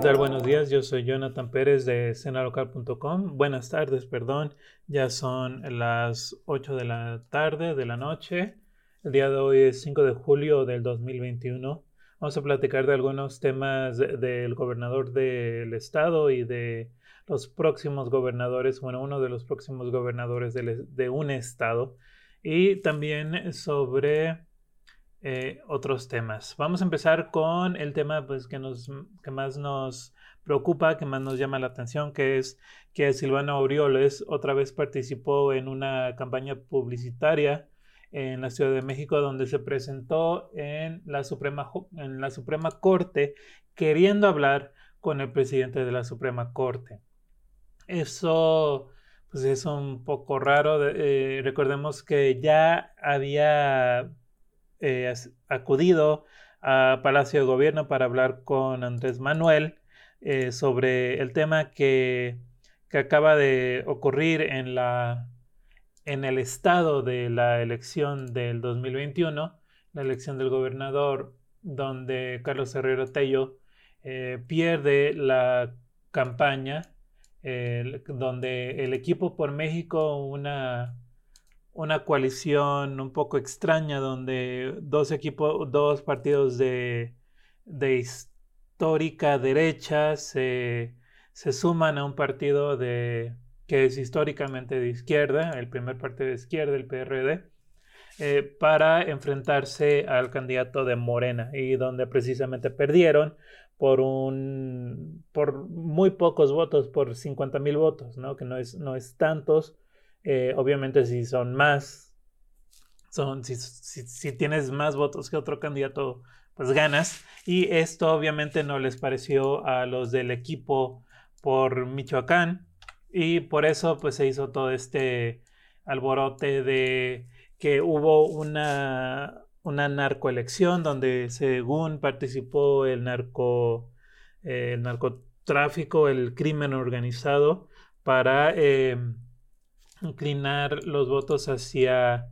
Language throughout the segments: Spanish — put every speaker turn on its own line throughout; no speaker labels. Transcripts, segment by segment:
Buenos días, yo soy Jonathan Pérez de cenalocal.com. Buenas tardes, perdón, ya son las 8 de la tarde de la noche. El día de hoy es 5 de julio del 2021. Vamos a platicar de algunos temas del gobernador del estado y de los próximos gobernadores, bueno, uno de los próximos gobernadores de, un estado y también sobre eh, otros temas. Vamos a empezar con el tema pues, que, nos, que más nos preocupa, que más nos llama la atención, que es que Silvano Aureoles otra vez participó en una campaña publicitaria en la Ciudad de México, donde se presentó en la Suprema, en la Suprema Corte queriendo hablar con el presidente de la Suprema Corte. Eso pues es un poco raro. Eh, recordemos que ya había eh, acudido a Palacio de Gobierno para hablar con Andrés Manuel eh, sobre el tema que, que acaba de ocurrir en la en el estado de la elección del 2021, la elección del gobernador, donde Carlos Herrero Tello eh, pierde la campaña, donde el equipo por México, una, una coalición un poco extraña, donde dos equipos, dos partidos de, histórica derecha se suman a un partido de que es históricamente de izquierda, el primer partido de izquierda, el PRD, eh, para enfrentarse al candidato de Morena y donde precisamente perdieron por un por muy pocos votos, por 50 mil votos, ¿no? que no es, no es tantos. Eh, obviamente si son más, son, si, tienes más votos que otro candidato, pues ganas. Y esto obviamente no les pareció a los del equipo por Michoacán, y por eso pues se hizo todo este alborote de que hubo una, una narcoelección donde según participó el narco el narcotráfico, el crimen organizado para eh, inclinar los votos hacia,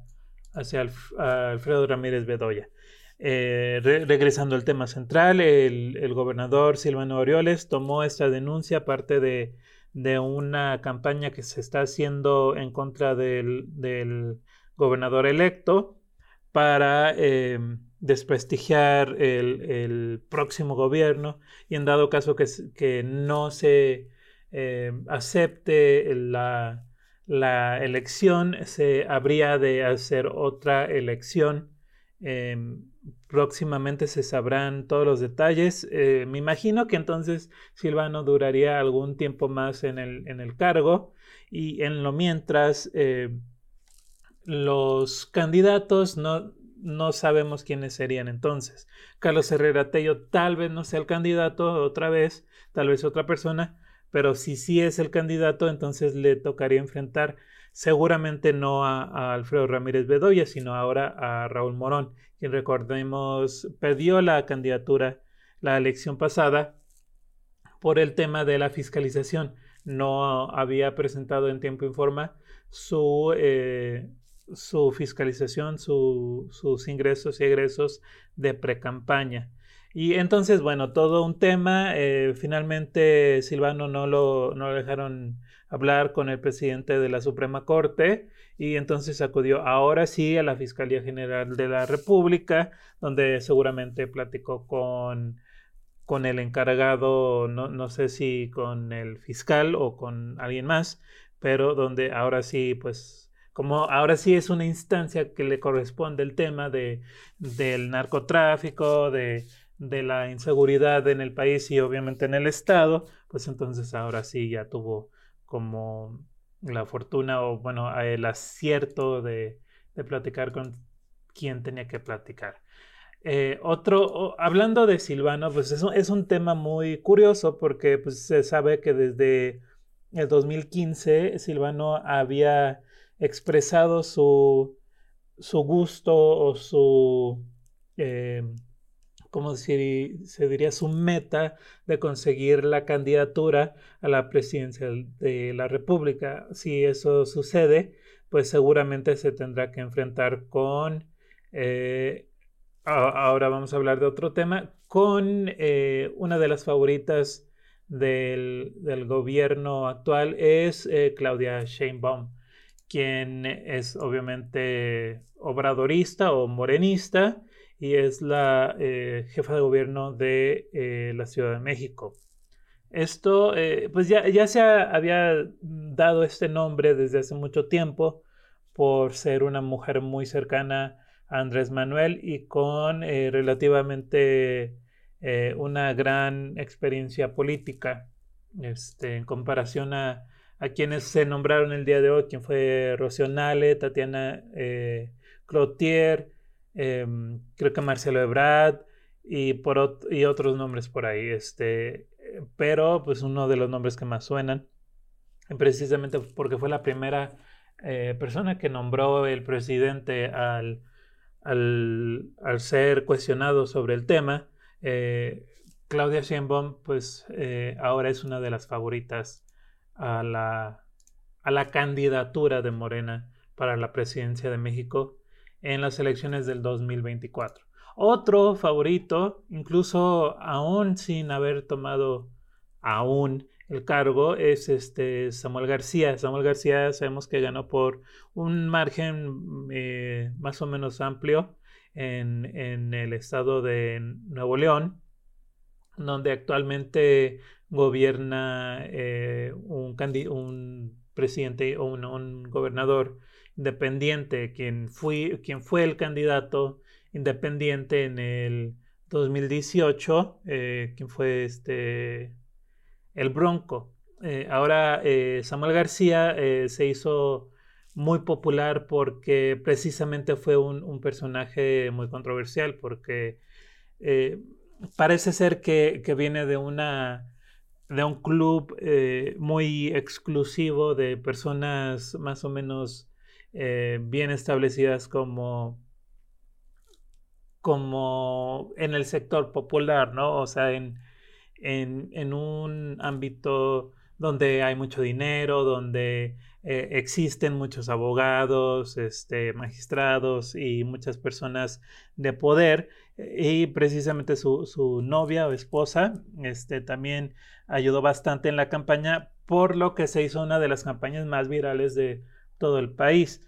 hacia Alfredo Ramírez Bedoya. Eh, regresando al tema central, el, el, gobernador Silvano Orioles tomó esta denuncia parte de de una campaña que se está haciendo en contra del, gobernador electo para eh, desprestigiar el, próximo gobierno y en dado caso que, que no se eh, acepte la, la, elección, se habría de hacer otra elección em, próximamente se sabrán todos los detalles. Eh, me imagino que entonces Silvano duraría algún tiempo más en el, en el cargo y en lo mientras eh, los candidatos no, no sabemos quiénes serían entonces. Carlos Herrera Tello tal vez no sea el candidato otra vez, tal vez otra persona, pero si sí es el candidato, entonces le tocaría enfrentar seguramente no a, Alfredo Ramírez Bedoya, sino ahora a Raúl Morón, quien recordemos perdió la candidatura la elección pasada por el tema de la fiscalización. No había presentado en tiempo y forma su, eh, su fiscalización, sus ingresos y egresos de precampaña. Y entonces, bueno, todo un tema. Eh, finalmente, Silvano no lo, no lo dejaron hablar con el presidente de la Suprema Corte y entonces acudió ahora sí a la Fiscalía General de la República, donde seguramente platicó con, con el encargado, no, no sé si con el fiscal o con alguien más, pero donde ahora sí, pues como ahora sí es una instancia que le corresponde el tema de, del narcotráfico, de, de la inseguridad en el país y obviamente en el Estado, pues entonces ahora sí ya tuvo como la fortuna o bueno, el acierto de, platicar con quien tenía que platicar. Eh, otro, hablando de Silvano, pues es un, es un, tema muy curioso porque pues, se sabe que desde el 2015 Silvano había expresado su, su gusto o su, eh, como se, se diría, su meta de conseguir la candidatura a la presidencia de la República. Si eso sucede, pues seguramente se tendrá que enfrentar con, eh, ahora vamos a hablar de otro tema, con eh, una de las favoritas del, gobierno actual es eh, Claudia Sheinbaum, quien es obviamente obradorista o morenista y es la eh, jefa de gobierno de eh, la Ciudad de México. Esto, pues ya, ya se había dado este nombre desde hace mucho tiempo por ser una mujer muy cercana a Andrés Manuel y con relativamente eh, una gran experiencia política este, en comparación a, quienes se nombraron el día de hoy, quien fue Rocío Tatiana em, creo que Marcelo Ebrard y, por, y otros nombres por ahí. Este, pero pues uno de los nombres que más suenan, precisamente porque fue la primera eh, persona que nombró el presidente al, al, al ser cuestionado sobre el tema, eh, Claudia Sheinbaum, pues eh, ahora es una de las favoritas a la, a la candidatura de Morena para la presidencia de México en las elecciones del 2024. Otro favorito, incluso aún sin haber tomado aún el cargo, es este Samuel García. Samuel García sabemos que ganó por un margen eh, más o menos amplio en, el estado de Nuevo León, donde actualmente gobierna eh, un, un, presidente o un, gobernador independiente, quien, quien fue el candidato independiente en el 2018, eh, quien fue este, el Bronco. Eh, ahora Samuel García se hizo muy popular porque precisamente fue un, personaje muy controversial, porque eh, parece ser que, viene de una de un club eh, muy exclusivo de personas más o menos eh, bien establecidas como como en el sector popular, ¿no? O sea, en, en un ámbito donde hay mucho dinero, donde eh, existen muchos abogados, este, magistrados y muchas personas de poder y precisamente su, novia o esposa este, también ayudó bastante en la campaña, por lo que se hizo una de las campañas más virales de todo el país.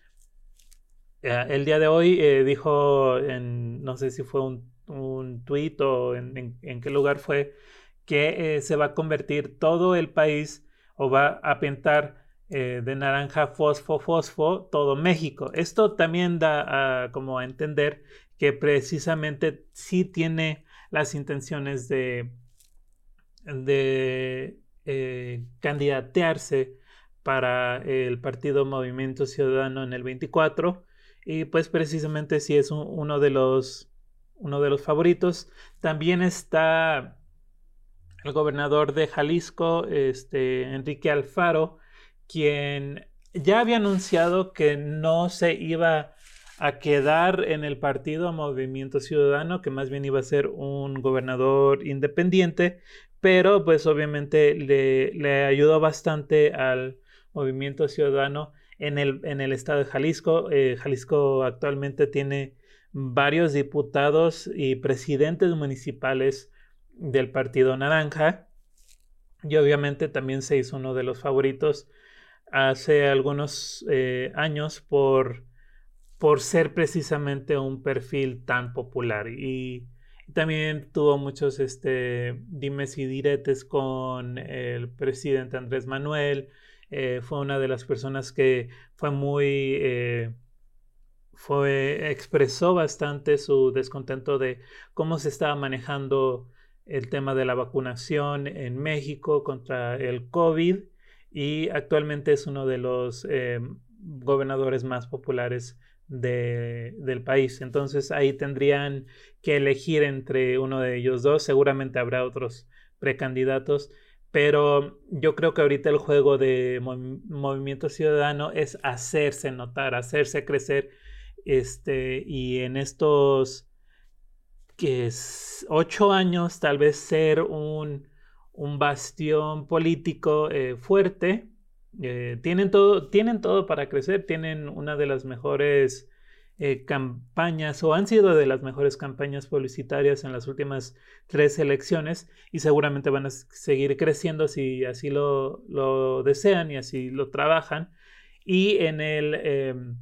Eh, el día de hoy eh, dijo, en, no sé si fue un, tuit o en, qué lugar fue, que eh, se va a convertir todo el país o va a pintar de naranja fosfo fosfo todo México. Esto también da a, como a entender que precisamente sí tiene las intenciones de, de candidatearse para el partido Movimiento Ciudadano en el 24 y pues precisamente sí es uno de los uno de los favoritos. También está el gobernador de Jalisco, este, Enrique Alfaro, quien ya había anunciado que no se iba a quedar en el partido Movimiento Ciudadano, que más bien iba a ser un gobernador independiente, pero pues obviamente le, ayudó bastante al Movimiento Ciudadano en el, en el estado de Jalisco. Eh, Jalisco actualmente tiene varios diputados y presidentes municipales del Partido Naranja. Y obviamente también se hizo uno de los favoritos hace algunos eh, años por, por ser precisamente un perfil tan popular. Y, también tuvo muchos este, dimes y diretes con el presidente Andrés Manuel. Eh, fue una de las personas que fue muy... Eh, fue, expresó bastante su descontento de cómo se estaba manejando el tema de la vacunación en México contra el COVID y actualmente es uno de los eh, gobernadores más populares del país. Entonces ahí tendrían que elegir entre uno de ellos dos. Seguramente habrá otros precandidatos, pero yo creo que ahorita el juego de movimiento ciudadano es hacerse notar, hacerse crecer. Este, y en estos que es ocho años, tal vez ser un, bastión político eh, fuerte. Eh, tienen, todo, tienen todo para crecer, tienen una de las mejores eh, campañas o han sido de las mejores campañas publicitarias en las últimas tres elecciones y seguramente van a seguir creciendo si así lo, desean y así lo trabajan. Y en el, em,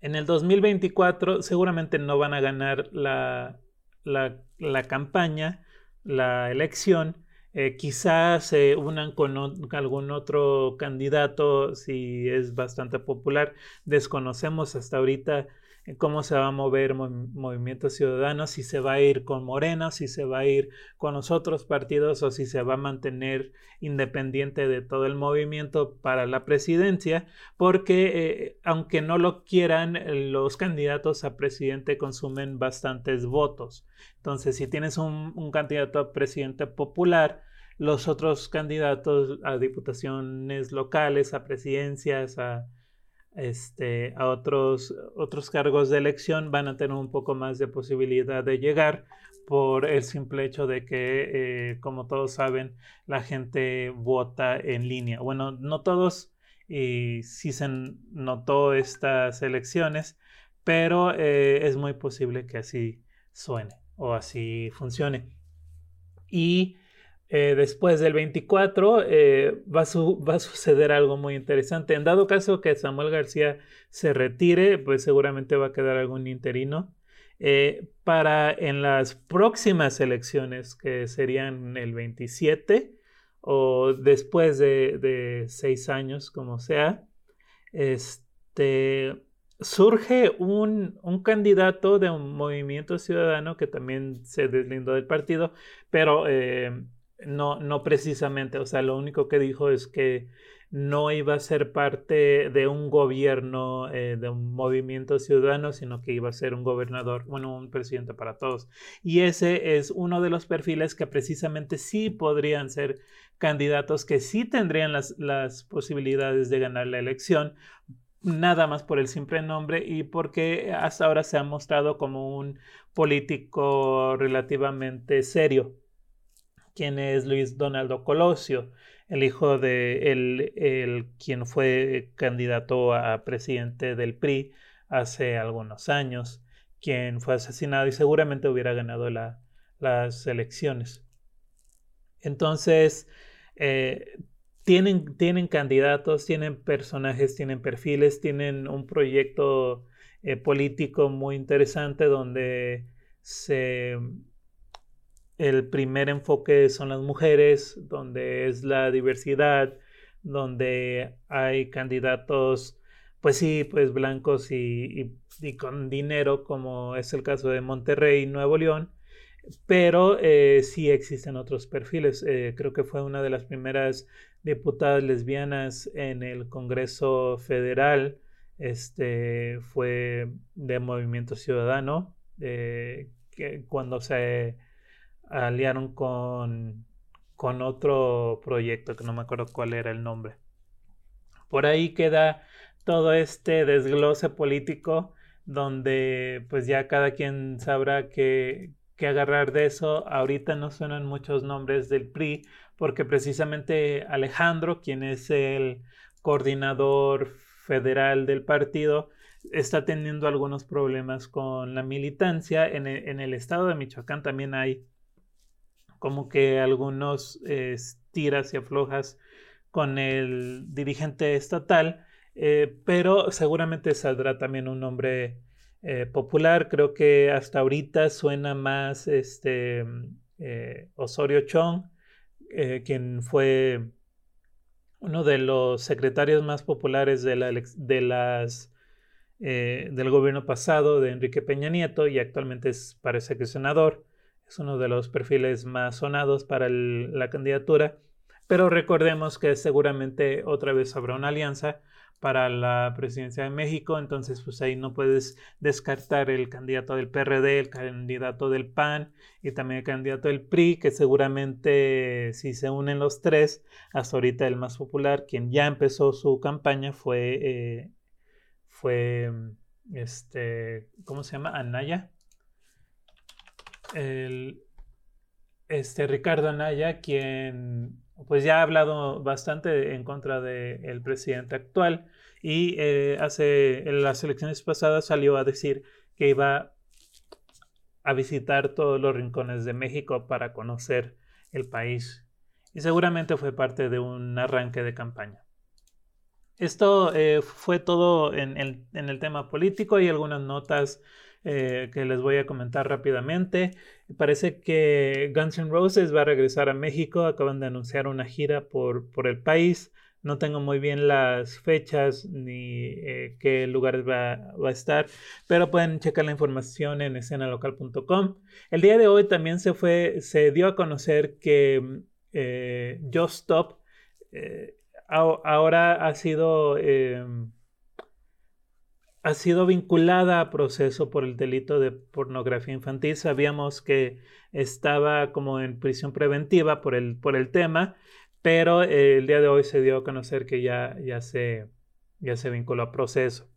en el 2024 seguramente no van a ganar la, la campaña, la elección, eh, quizás se unan con algún otro candidato si es bastante popular. Desconocemos hasta ahorita cómo se va a mover Movimiento Ciudadano, si se va a ir con Morena, si se va a ir con los otros partidos o si se va a mantener independiente de todo el movimiento para la presidencia, porque eh, aunque no lo quieran, los candidatos a presidente consumen bastantes votos. Entonces, si tienes un, un candidato a presidente popular, los otros candidatos a diputaciones locales, a presidencias, a, este, a otros, otros cargos de elección van a tener un poco más de posibilidad de llegar por el simple hecho de que, eh, como todos saben, la gente vota en línea. Bueno, no todos, y sí se notó estas elecciones, pero eh, es muy posible que así suene o así funcione. Y eh, después del 24 eh, va, a suceder algo muy interesante. En dado caso que Samuel García se retire, pues seguramente va a quedar algún interino. Eh, para en las próximas elecciones, que serían el 27 o después de, seis años, como sea, este, surge un, un, candidato de un movimiento ciudadano que también se deslindó del partido, pero no, no precisamente, o sea, lo único que dijo es que no iba a ser parte de un gobierno, eh, de un movimiento ciudadano, sino que iba a ser un gobernador, bueno, un presidente para todos. Y ese es uno de los perfiles que precisamente sí podrían ser candidatos que sí tendrían las, las posibilidades de ganar la elección, nada más por el simple nombre y porque hasta ahora se ha mostrado como un político relativamente serio quien es Luis Donaldo Colosio, el hijo de el, quien fue candidato a presidente del PRI hace algunos años, quien fue asesinado y seguramente hubiera ganado las elecciones. Entonces, eh, tienen, tienen, candidatos, tienen personajes, tienen perfiles, tienen un proyecto eh, político muy interesante donde se el primer enfoque son las mujeres, donde es la diversidad, donde hay candidatos, pues sí, pues blancos y, con dinero, como es el caso de Monterrey y Nuevo León, pero eh, sí existen otros perfiles. Eh, creo que fue una de las primeras diputadas lesbianas en el Congreso Federal, este, fue de Movimiento Ciudadano, eh, que cuando se aliaron con, con otro proyecto que no me acuerdo cuál era el nombre. Por ahí queda todo este desglose político donde pues ya cada quien sabrá qué, agarrar de eso. Ahorita no suenan muchos nombres del PRI porque precisamente Alejandro, quien es el coordinador federal del partido, está teniendo algunos problemas con la militancia. En en el estado de Michoacán también hay como que algunos eh, tiras y aflojas con el dirigente estatal, eh, pero seguramente saldrá también un nombre eh, popular. Creo que hasta ahorita suena más este, Osorio Chong, quien fue uno de los secretarios más populares de, la, de las, del gobierno pasado de Enrique Peña Nieto y actualmente es, parece que es senador es uno de los perfiles más sonados para la candidatura, pero recordemos que seguramente otra vez habrá una alianza para la presidencia de México, entonces pues ahí no puedes descartar el candidato del PRD, el candidato del PAN y también el candidato del PRI, que seguramente si se unen los tres, hasta ahorita el más popular, quien ya empezó su campaña fue, eh, fue, este, ¿cómo se llama? Anaya el, este Ricardo Anaya, quien pues ya ha hablado bastante en contra del presidente actual y eh, hace, en las elecciones pasadas salió a decir que iba a visitar todos los rincones de México para conocer el país y seguramente fue parte de un arranque de campaña. Esto eh, fue todo en el, tema político y algunas notas eh, que les voy a comentar rápidamente. Parece que Guns N' Roses va a regresar a México. Acaban de anunciar una gira por, por el país. No tengo muy bien las fechas ni eh, qué lugares va, va, a estar, pero pueden checar la información en escenalocal.com. El día de hoy también se, fue, se dio a conocer que eh, Just Stop eh, ahora ha sido, em, ha sido vinculada a proceso por el delito de pornografía infantil. Sabíamos que estaba como en prisión preventiva por el, por el tema, pero el día de hoy se dio a conocer que ya, ya, se, ya se vinculó a proceso.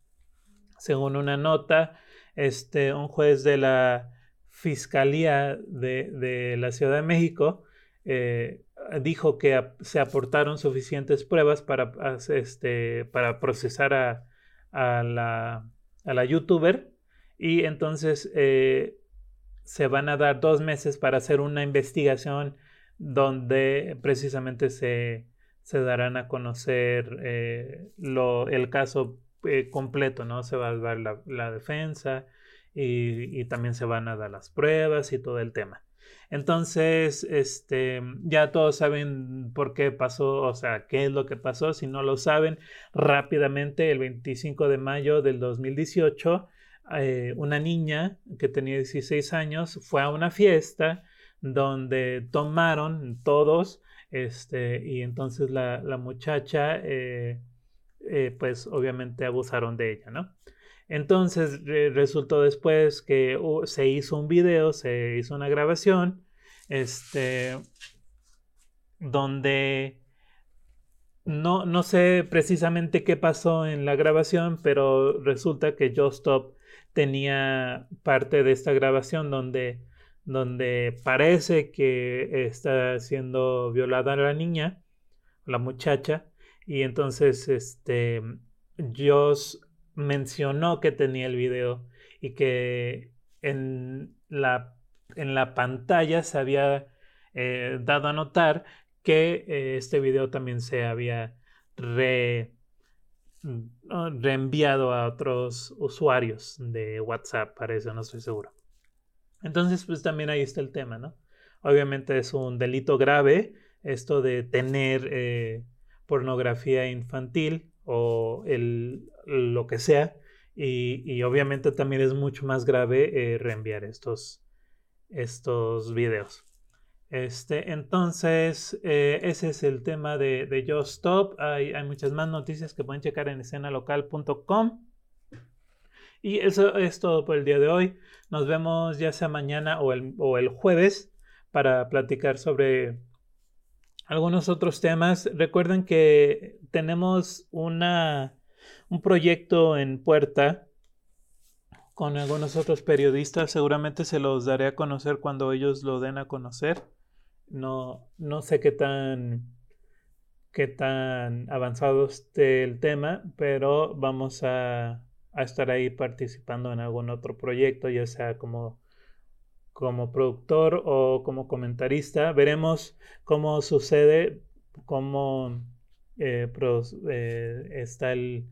Según una nota, este, un juez de la Fiscalía de, de la Ciudad de México eh, dijo que se aportaron suficientes pruebas para, este, para procesar a, la, a, la, youtuber y entonces eh, se van a dar dos meses para hacer una investigación donde precisamente se, se darán a conocer eh, lo, el caso completo, ¿no? Se va a dar la, defensa y, y también se van a dar las pruebas y todo el tema. Entonces, este, ya todos saben por qué pasó, o sea, qué es lo que pasó. Si no lo saben, rápidamente, el 25 de mayo del 2018, eh, una niña que tenía 16 años fue a una fiesta donde tomaron todos, este, y entonces la, muchacha, eh, eh, pues obviamente abusaron de ella, ¿no? Entonces resultó después que se hizo un video, se hizo una grabación, este, donde no, no sé precisamente qué pasó en la grabación, pero resulta que Joe Stop tenía parte de esta grabación donde, donde parece que está siendo violada la niña, la muchacha, y entonces este, Joss mencionó que tenía el video y que en la, en la pantalla se había eh, dado a notar que eh, este video también se había re, reenviado a otros usuarios de WhatsApp, parece, no estoy seguro. Entonces, pues también ahí está el tema, ¿no? Obviamente es un delito grave esto de tener eh, pornografía infantil o el, lo que sea. Y, obviamente también es mucho más grave eh, reenviar estos, estos videos. Este, entonces, eh, ese es el tema de, de Just Stop. Hay, hay, muchas más noticias que pueden checar en escenalocal.com. Y eso es todo por el día de hoy. Nos vemos ya sea mañana o el, o el jueves para platicar sobre algunos otros temas. Recuerden que tenemos una, un proyecto en puerta con algunos otros periodistas. Seguramente se los daré a conocer cuando ellos lo den a conocer. No, no sé qué tan, qué tan avanzado esté el tema, pero vamos a, a estar ahí participando en algún otro proyecto, ya sea como como productor o como comentarista. Veremos cómo sucede, cómo eh, eh, está el,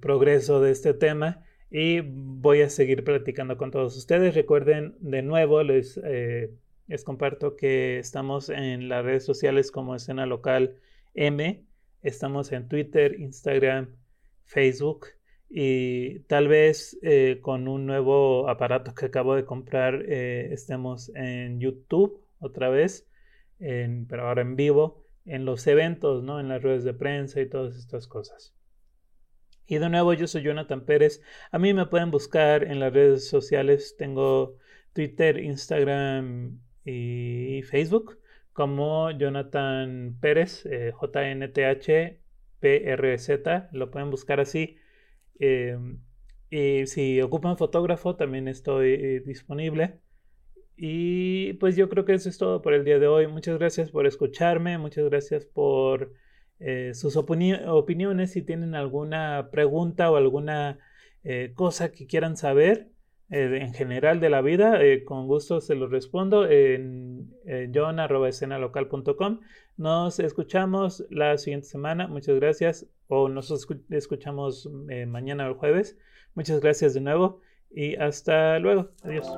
progreso de este tema y voy a seguir platicando con todos ustedes. Recuerden de nuevo, les, eh, les comparto que estamos en las redes sociales como escena local M. Estamos en Twitter, Instagram, Facebook y tal vez eh, con un nuevo aparato que acabo de comprar eh, estemos en YouTube otra vez, pero ahora en vivo, en los eventos, ¿no? en las redes de prensa y todas estas cosas. Y de nuevo, yo soy Jonathan Pérez. A mí me pueden buscar en las redes sociales. Tengo Twitter, Instagram y Facebook como Jonathan Pérez, eh, J-N-T-H-P-R-Z. Lo pueden buscar así. Em, y si ocupan fotógrafo, también estoy eh, disponible. Y pues yo creo que eso es todo por el día de hoy. Muchas gracias por escucharme, muchas gracias por eh, sus opiniones, si tienen alguna pregunta o alguna eh, cosa que quieran saber en general de la vida, con gusto se los respondo en john.escenalocal.com. Nos escuchamos la siguiente semana. Muchas gracias. O nos escuchamos mañana o el jueves. Muchas gracias de nuevo y hasta luego. Adiós.